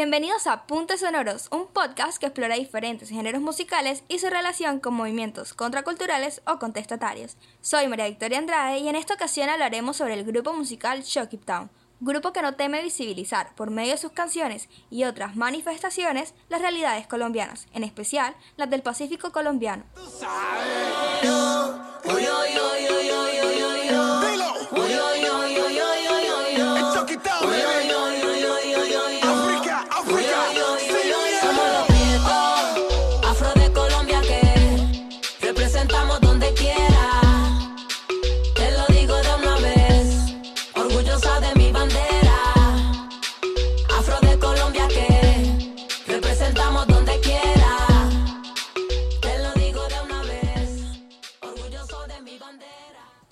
Bienvenidos a Puntos Sonoros, un podcast que explora diferentes géneros musicales y su relación con movimientos contraculturales o contestatarios. Soy María Victoria Andrade y en esta ocasión hablaremos sobre el grupo musical Shock Town, grupo que no teme visibilizar por medio de sus canciones y otras manifestaciones las realidades colombianas, en especial las del Pacífico colombiano.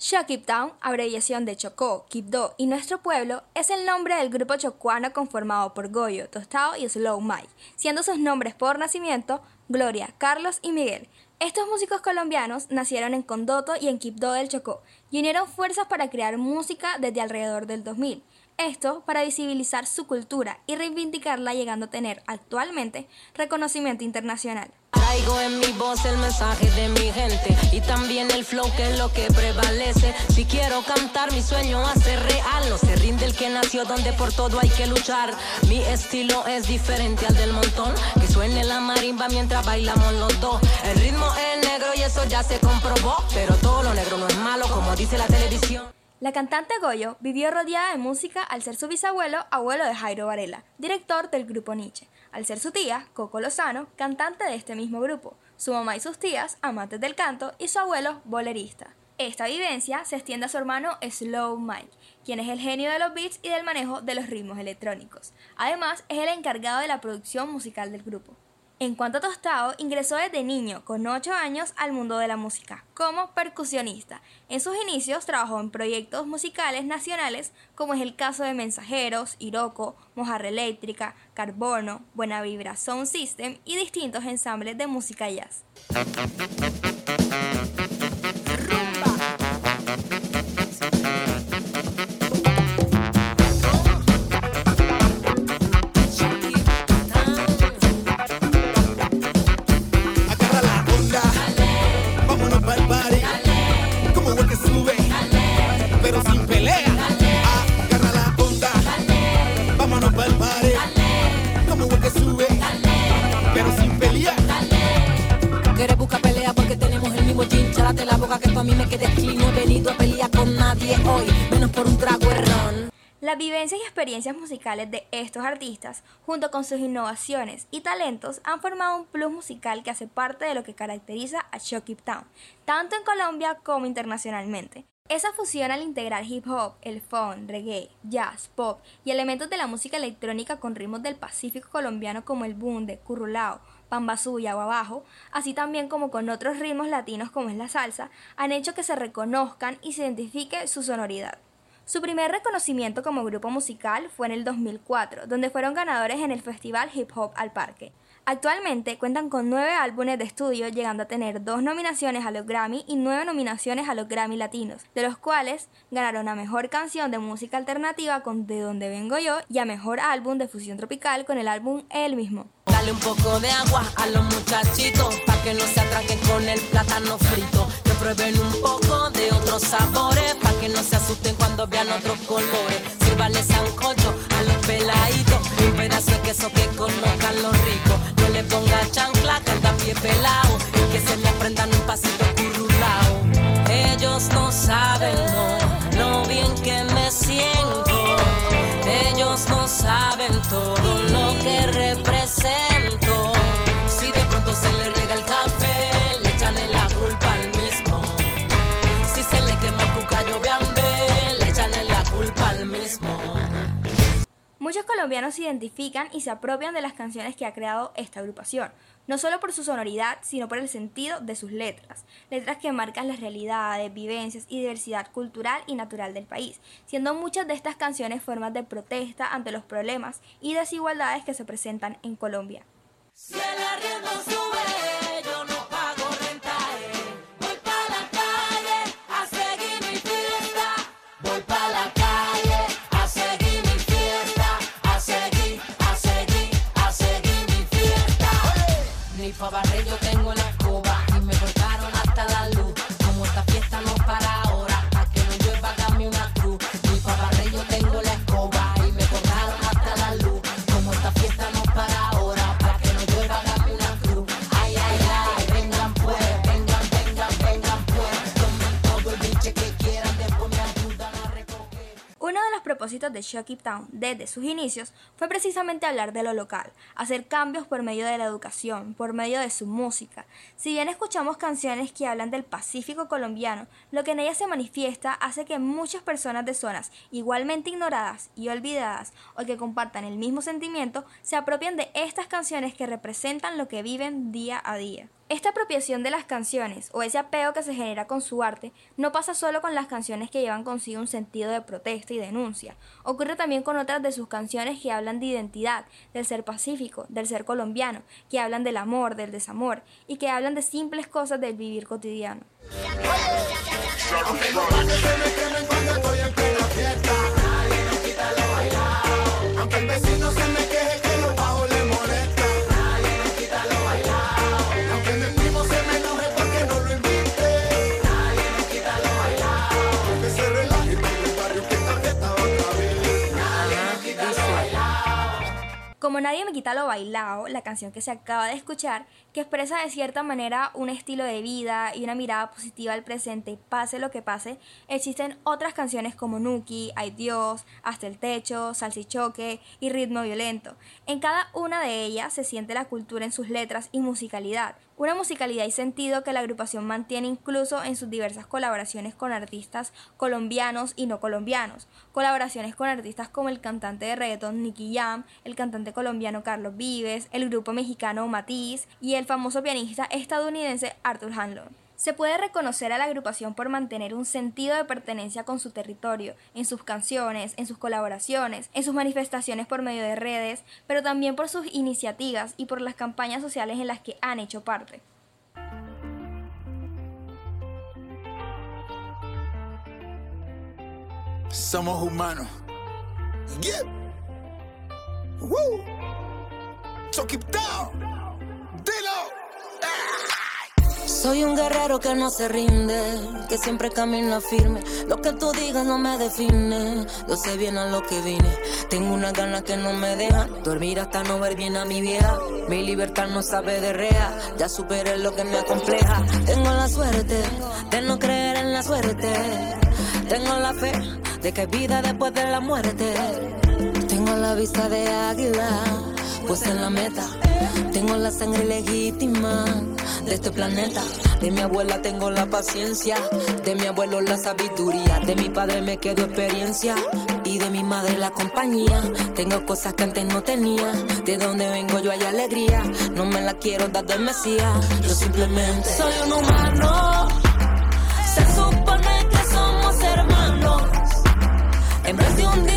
Town, abreviación de Chocó, Quibdó y Nuestro Pueblo, es el nombre del grupo chocuano conformado por Goyo, Tostado y Slow Mike, siendo sus nombres por nacimiento Gloria, Carlos y Miguel. Estos músicos colombianos nacieron en Condoto y en Quibdó del Chocó y unieron fuerzas para crear música desde alrededor del 2000. Esto para visibilizar su cultura y reivindicarla llegando a tener actualmente reconocimiento internacional. Traigo en mi voz el mensaje de mi gente y también el flow que es lo que prevalece. Si quiero cantar mi sueño hace real, no se rinde el que nació donde por todo hay que luchar. Mi estilo es diferente al del montón, que suene la marimba mientras bailamos los dos. El ritmo es negro y eso ya se comprobó, pero todo lo negro no es malo como dice la televisión. La cantante Goyo vivió rodeada de música al ser su bisabuelo, abuelo de Jairo Varela, director del grupo Nietzsche, al ser su tía, Coco Lozano, cantante de este mismo grupo, su mamá y sus tías, amantes del canto, y su abuelo, bolerista. Esta vivencia se extiende a su hermano Slow Mike, quien es el genio de los beats y del manejo de los ritmos electrónicos. Además, es el encargado de la producción musical del grupo. En cuanto a Tostado, ingresó desde niño, con 8 años, al mundo de la música, como percusionista. En sus inicios trabajó en proyectos musicales nacionales, como es el caso de Mensajeros, Iroco, Mojarra Eléctrica, Carbono, Buena Vibra Sound System y distintos ensambles de música jazz. Las vivencias y experiencias musicales de estos artistas, junto con sus innovaciones y talentos, han formado un plus musical que hace parte de lo que caracteriza a Shocky Town, tanto en Colombia como internacionalmente. Esa fusión al integrar hip hop, el funk, reggae, jazz, pop y elementos de la música electrónica con ritmos del Pacífico colombiano como el bunde, currulao, pambazú y abajo, así también como con otros ritmos latinos como es la salsa, han hecho que se reconozcan y se identifique su sonoridad. Su primer reconocimiento como grupo musical fue en el 2004, donde fueron ganadores en el Festival Hip Hop al Parque. Actualmente cuentan con nueve álbumes de estudio, llegando a tener dos nominaciones a los Grammy y nueve nominaciones a los Grammy Latinos, de los cuales ganaron a Mejor Canción de Música Alternativa con De Donde Vengo Yo y a Mejor Álbum de Fusión Tropical con el álbum El Mismo. Dale un poco de agua a los muchachitos, para que no se atraquen con el plátano frito, prueben un poco de otros sabores, para que no se asusten cuando vean otros colores. Sírvale sancocho a los peladitos, un pedazo de queso que conozcan los ricos. No le ponga chancla, canta pie pelado, y que se le aprendan un pasito colombianos se identifican y se apropian de las canciones que ha creado esta agrupación, no solo por su sonoridad, sino por el sentido de sus letras, letras que marcan las realidades, vivencias y diversidad cultural y natural del país, siendo muchas de estas canciones formas de protesta ante los problemas y desigualdades que se presentan en Colombia. De Shocky Town desde sus inicios fue precisamente hablar de lo local, hacer cambios por medio de la educación, por medio de su música. Si bien escuchamos canciones que hablan del Pacífico colombiano, lo que en ellas se manifiesta hace que muchas personas de zonas igualmente ignoradas y olvidadas o que compartan el mismo sentimiento se apropien de estas canciones que representan lo que viven día a día. Esta apropiación de las canciones o ese apego que se genera con su arte no pasa solo con las canciones que llevan consigo un sentido de protesta y denuncia, ocurre también con otras de sus canciones que hablan de identidad, del ser pacífico, del ser colombiano, que hablan del amor, del desamor y que hablan de simples cosas del vivir cotidiano. Nadie me quita lo bailado, la canción que se acaba de escuchar, que expresa de cierta manera un estilo de vida y una mirada positiva al presente, pase lo que pase, existen otras canciones como Nuki, Ay Dios, Hasta el Techo, Salsichoque y Ritmo Violento. En cada una de ellas se siente la cultura en sus letras y musicalidad, una musicalidad y sentido que la agrupación mantiene incluso en sus diversas colaboraciones con artistas colombianos y no colombianos, colaboraciones con artistas como el cantante de reggaeton Nicky Jam, el cantante colombiano Carlos Vives, el grupo mexicano Matiz y el famoso pianista estadounidense Arthur Hanlon. Se puede reconocer a la agrupación por mantener un sentido de pertenencia con su territorio, en sus canciones, en sus colaboraciones, en sus manifestaciones por medio de redes, pero también por sus iniciativas y por las campañas sociales en las que han hecho parte. Somos humanos. Soy un guerrero que no se rinde, que siempre camina firme. Lo que tú digas no me define, yo sé bien a lo que vine. Tengo una gana que no me deja dormir hasta no ver bien a mi vieja. Mi libertad no sabe de rea, ya superé lo que me acompleja. Tengo la suerte de no creer en la suerte. Tengo la fe de que hay vida después de la muerte. Tengo la vista de águila, pues en la meta. Tengo la sangre legítima de este planeta. De mi abuela tengo la paciencia, de mi abuelo la sabiduría, de mi padre me quedo experiencia y de mi madre la compañía. Tengo cosas que antes no tenía, de donde vengo yo hay alegría. No me la quiero dar del Mesías, yo simplemente soy un humano. Se supone que somos hermanos. En de hundirte cuando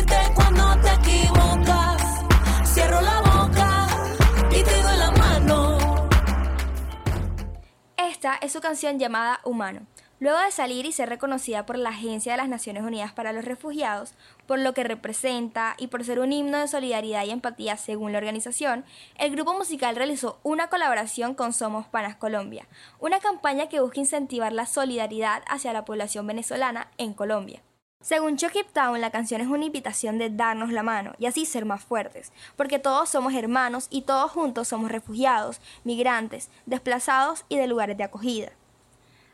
es su canción llamada Humano. Luego de salir y ser reconocida por la Agencia de las Naciones Unidas para los Refugiados, por lo que representa y por ser un himno de solidaridad y empatía según la organización, el grupo musical realizó una colaboración con Somos Panas Colombia, una campaña que busca incentivar la solidaridad hacia la población venezolana en Colombia. Según Chucky Town, la canción es una invitación de darnos la mano y así ser más fuertes, porque todos somos hermanos y todos juntos somos refugiados, migrantes, desplazados y de lugares de acogida.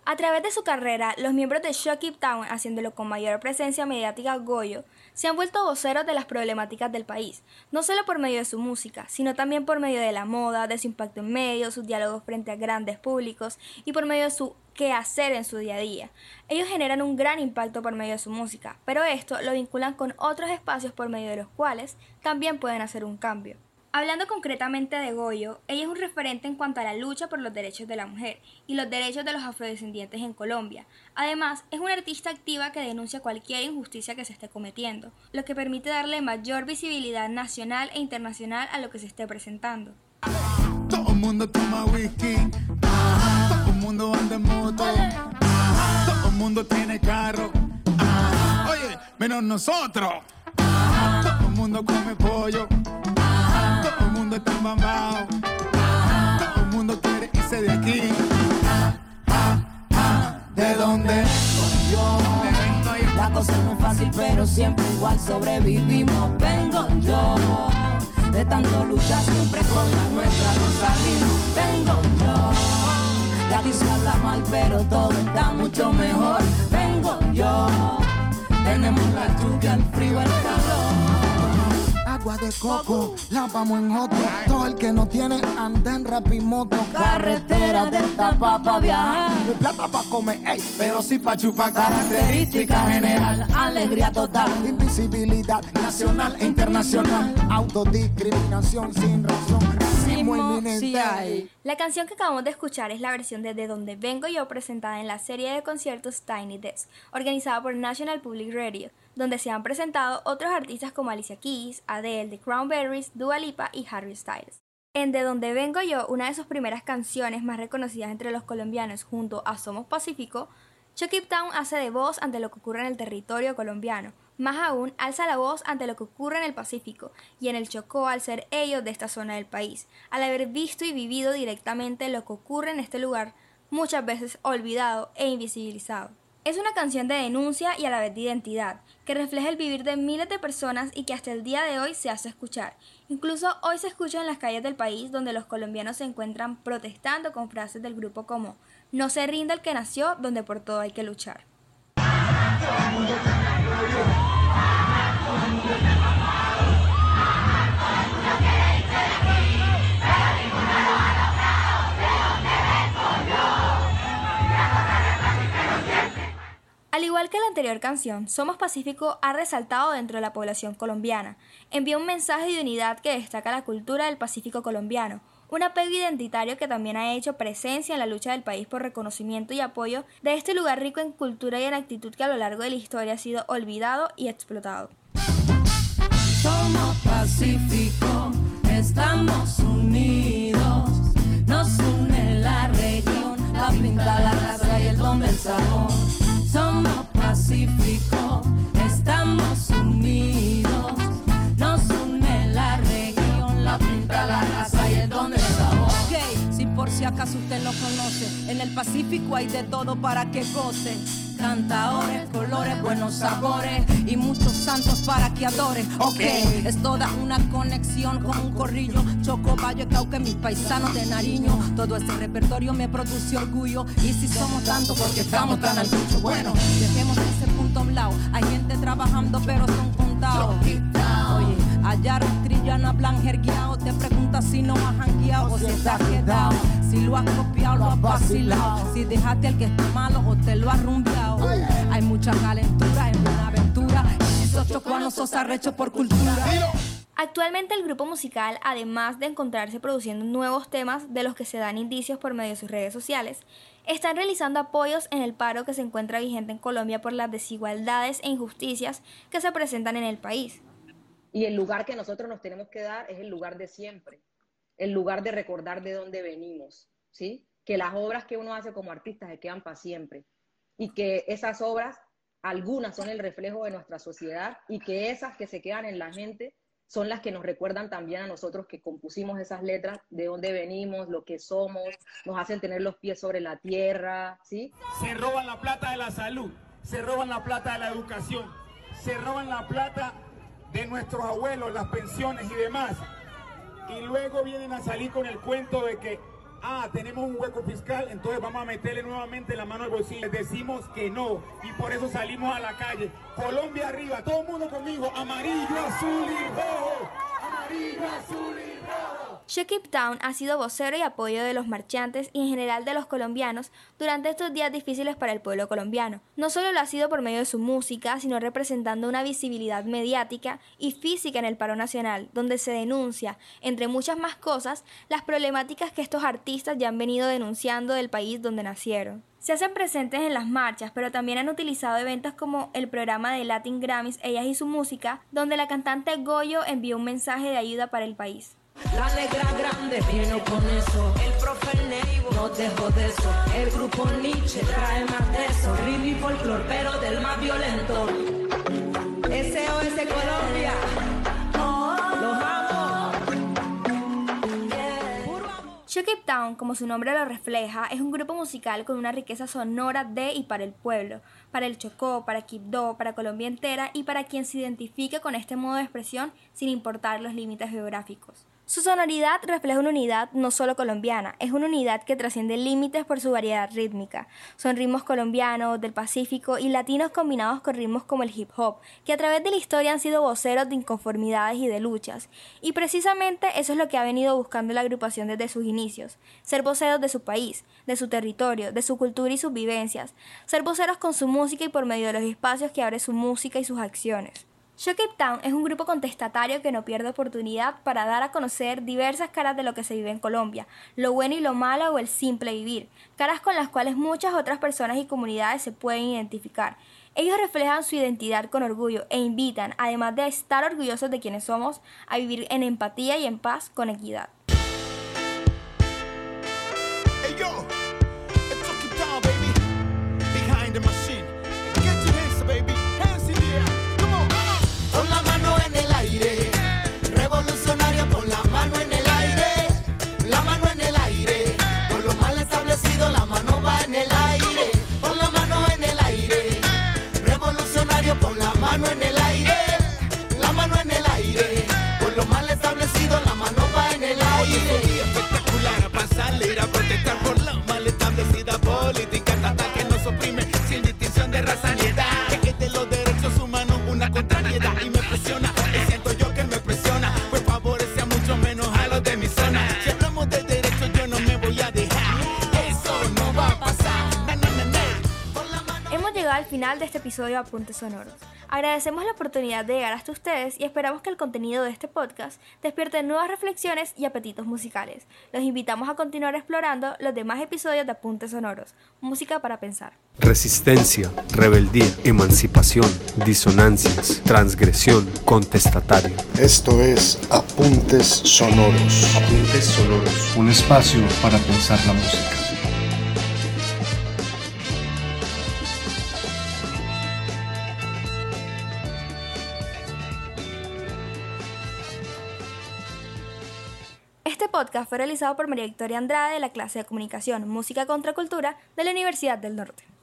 A través de su carrera, los miembros de Shock It Town, haciéndolo con mayor presencia mediática Goyo, se han vuelto voceros de las problemáticas del país, no solo por medio de su música, sino también por medio de la moda, de su impacto en medios, sus diálogos frente a grandes públicos y por medio de su quehacer en su día a día. Ellos generan un gran impacto por medio de su música, pero esto lo vinculan con otros espacios por medio de los cuales también pueden hacer un cambio. Hablando concretamente de Goyo, ella es un referente en cuanto a la lucha por los derechos de la mujer y los derechos de los afrodescendientes en Colombia. Además, es una artista activa que denuncia cualquier injusticia que se esté cometiendo, lo que permite darle mayor visibilidad nacional e internacional a lo que se esté presentando. Todo el mundo toma whisky, todo el mundo anda en moto, todo el mundo tiene carro, oye, menos nosotros. Todo el mundo come pollo todo el mundo está mamado. Todo el mundo quiere irse de aquí. ¿De dónde? Yo, la cosa es muy fácil, pero siempre igual sobrevivimos. Vengo yo, de tanto luchar siempre con la nuestra no salimos. Vengo yo, aquí se habla mal, pero todo está mucho mejor. Vengo yo, tenemos la lluvia, el frío, el calor agua de coco, la vamos en otro. Todo el que no tiene anda en rapimoto. Carretera de tapa pa' viajar. De plata pa' comer, ey, pero sí pa' chupar. Característica general, alegría total. Invisibilidad nacional e internacional. Autodiscriminación sin razón. La canción que acabamos de escuchar es la versión de De Donde Vengo Yo presentada en la serie de conciertos Tiny Desk, organizada por National Public Radio donde se han presentado otros artistas como Alicia Keys, Adele, The Cranberries, Dua Lipa y Harry Styles. En De Donde Vengo Yo, una de sus primeras canciones más reconocidas entre los colombianos junto a Somos Pacífico, Chucky Town hace de voz ante lo que ocurre en el territorio colombiano, más aún alza la voz ante lo que ocurre en el Pacífico y en el Chocó al ser ellos de esta zona del país, al haber visto y vivido directamente lo que ocurre en este lugar, muchas veces olvidado e invisibilizado. Es una canción de denuncia y a la vez de identidad, que refleja el vivir de miles de personas y que hasta el día de hoy se hace escuchar. Incluso hoy se escucha en las calles del país donde los colombianos se encuentran protestando con frases del grupo como No se rinda el que nació, donde por todo hay que luchar. Al igual que la anterior canción, Somos Pacífico ha resaltado dentro de la población colombiana. Envía un mensaje de unidad que destaca la cultura del Pacífico colombiano, un apego identitario que también ha hecho presencia en la lucha del país por reconocimiento y apoyo de este lugar rico en cultura y en actitud que a lo largo de la historia ha sido olvidado y explotado. Somos Pacífico, estamos unidos, nos une la región, la pinta, la raza y el don somos pacíficos, estamos unidos, si acaso usted no conoce, en el Pacífico hay de todo para que goce cantadores, colores, buenos sabores y muchos santos para que adoren. Ok, es toda una conexión con un corrillo. Choco, Valle, Cauca, mis paisanos de Nariño. Todo este repertorio me produce orgullo. Y si somos tantos, porque estamos tan al Bueno, dejemos ese punto a un lado. Hay gente trabajando, pero son contados. Oye, allá Trillana, hablan jergueado. Te preguntas si no has jangueado o si estás quedado. Si lo has copiado, lo has vacilado. Si dejaste el que está malo o te lo has rumbeado. Hay mucha calentura en una aventura. Y sos cuando sos arrecho por cultura. Actualmente el grupo musical, además de encontrarse produciendo nuevos temas de los que se dan indicios por medio de sus redes sociales, están realizando apoyos en el paro que se encuentra vigente en Colombia por las desigualdades e injusticias que se presentan en el país. Y el lugar que nosotros nos tenemos que dar es el lugar de siempre el lugar de recordar de dónde venimos, ¿sí? Que las obras que uno hace como artista se quedan para siempre y que esas obras, algunas son el reflejo de nuestra sociedad y que esas que se quedan en la gente son las que nos recuerdan también a nosotros que compusimos esas letras, de dónde venimos, lo que somos, nos hacen tener los pies sobre la tierra, ¿sí? Se roban la plata de la salud, se roban la plata de la educación, se roban la plata de nuestros abuelos, las pensiones y demás y luego vienen a salir con el cuento de que ah, tenemos un hueco fiscal, entonces vamos a meterle nuevamente la mano al bolsillo. Les decimos que no y por eso salimos a la calle. Colombia arriba, todo el mundo conmigo, amarillo, azul y rojo. Amarillo, azul y rojo. Shakip Town ha sido vocero y apoyo de los marchantes y en general de los colombianos durante estos días difíciles para el pueblo colombiano. No solo lo ha sido por medio de su música, sino representando una visibilidad mediática y física en el paro nacional, donde se denuncia, entre muchas más cosas, las problemáticas que estos artistas ya han venido denunciando del país donde nacieron. Se hacen presentes en las marchas, pero también han utilizado eventos como el programa de Latin Grammys Ellas y su música, donde la cantante Goyo envió un mensaje de ayuda para el país. La negra grande vino con eso. El profe Neivo no dejó de eso. El grupo Nietzsche trae más de eso. Ritmo y folclor, pero del más violento. SOS Colombia. Los It Town, como su nombre lo refleja, es un grupo musical con una riqueza sonora de y para el pueblo, para el Chocó, para Quibdó, para Colombia entera y para quien se identifique con este modo de expresión sin importar los límites geográficos. Su sonoridad refleja una unidad no solo colombiana, es una unidad que trasciende límites por su variedad rítmica. Son ritmos colombianos, del Pacífico y latinos combinados con ritmos como el hip hop, que a través de la historia han sido voceros de inconformidades y de luchas. Y precisamente eso es lo que ha venido buscando la agrupación desde sus inicios, ser voceros de su país, de su territorio, de su cultura y sus vivencias, ser voceros con su música y por medio de los espacios que abre su música y sus acciones. Shock It Town es un grupo contestatario que no pierde oportunidad para dar a conocer diversas caras de lo que se vive en Colombia, lo bueno y lo malo o el simple vivir, caras con las cuales muchas otras personas y comunidades se pueden identificar. Ellos reflejan su identidad con orgullo e invitan, además de estar orgullosos de quienes somos, a vivir en empatía y en paz con equidad. Episodio de Apuntes Sonoros. Agradecemos la oportunidad de llegar hasta ustedes y esperamos que el contenido de este podcast despierte nuevas reflexiones y apetitos musicales. Los invitamos a continuar explorando los demás episodios de Apuntes Sonoros, música para pensar. Resistencia, rebeldía, emancipación, disonancias, transgresión, contestatario. Esto es Apuntes Sonoros. Apuntes sonoros. Un espacio para pensar la música. Podcast fue realizado por María Victoria Andrade de la clase de Comunicación, Música contra Cultura de la Universidad del Norte.